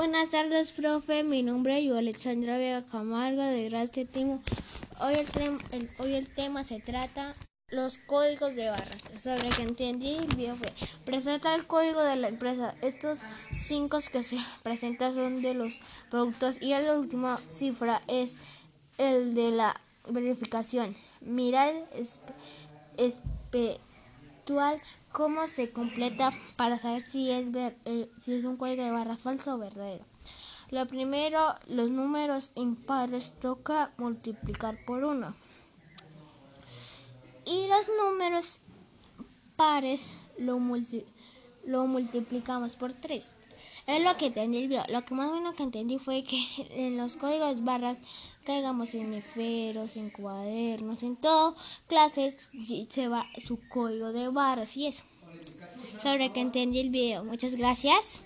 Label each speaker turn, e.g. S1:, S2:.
S1: Buenas tardes, profe. Mi nombre es Alexandra Vega Camargo de grado séptimo. Hoy el, tema se trata los códigos de barras. Sobre que entendí el video fue presenta el código de la empresa. Estos cinco que se presentan son de los productos y la última cifra es el de la verificación. Mira el cómo se completa para saber si es, ver, eh, si es un código de barra falso o verdadero. Lo primero, los números impares toca multiplicar por 1. Y los números pares lo, lo multiplicamos por 3. Es lo que entendí el video. Lo que más bueno que entendí fue que en los códigos barras caigamos en esferos, en cuadernos, en todo clases se va su código de barras y eso. Sobre que entendí el video. Muchas gracias.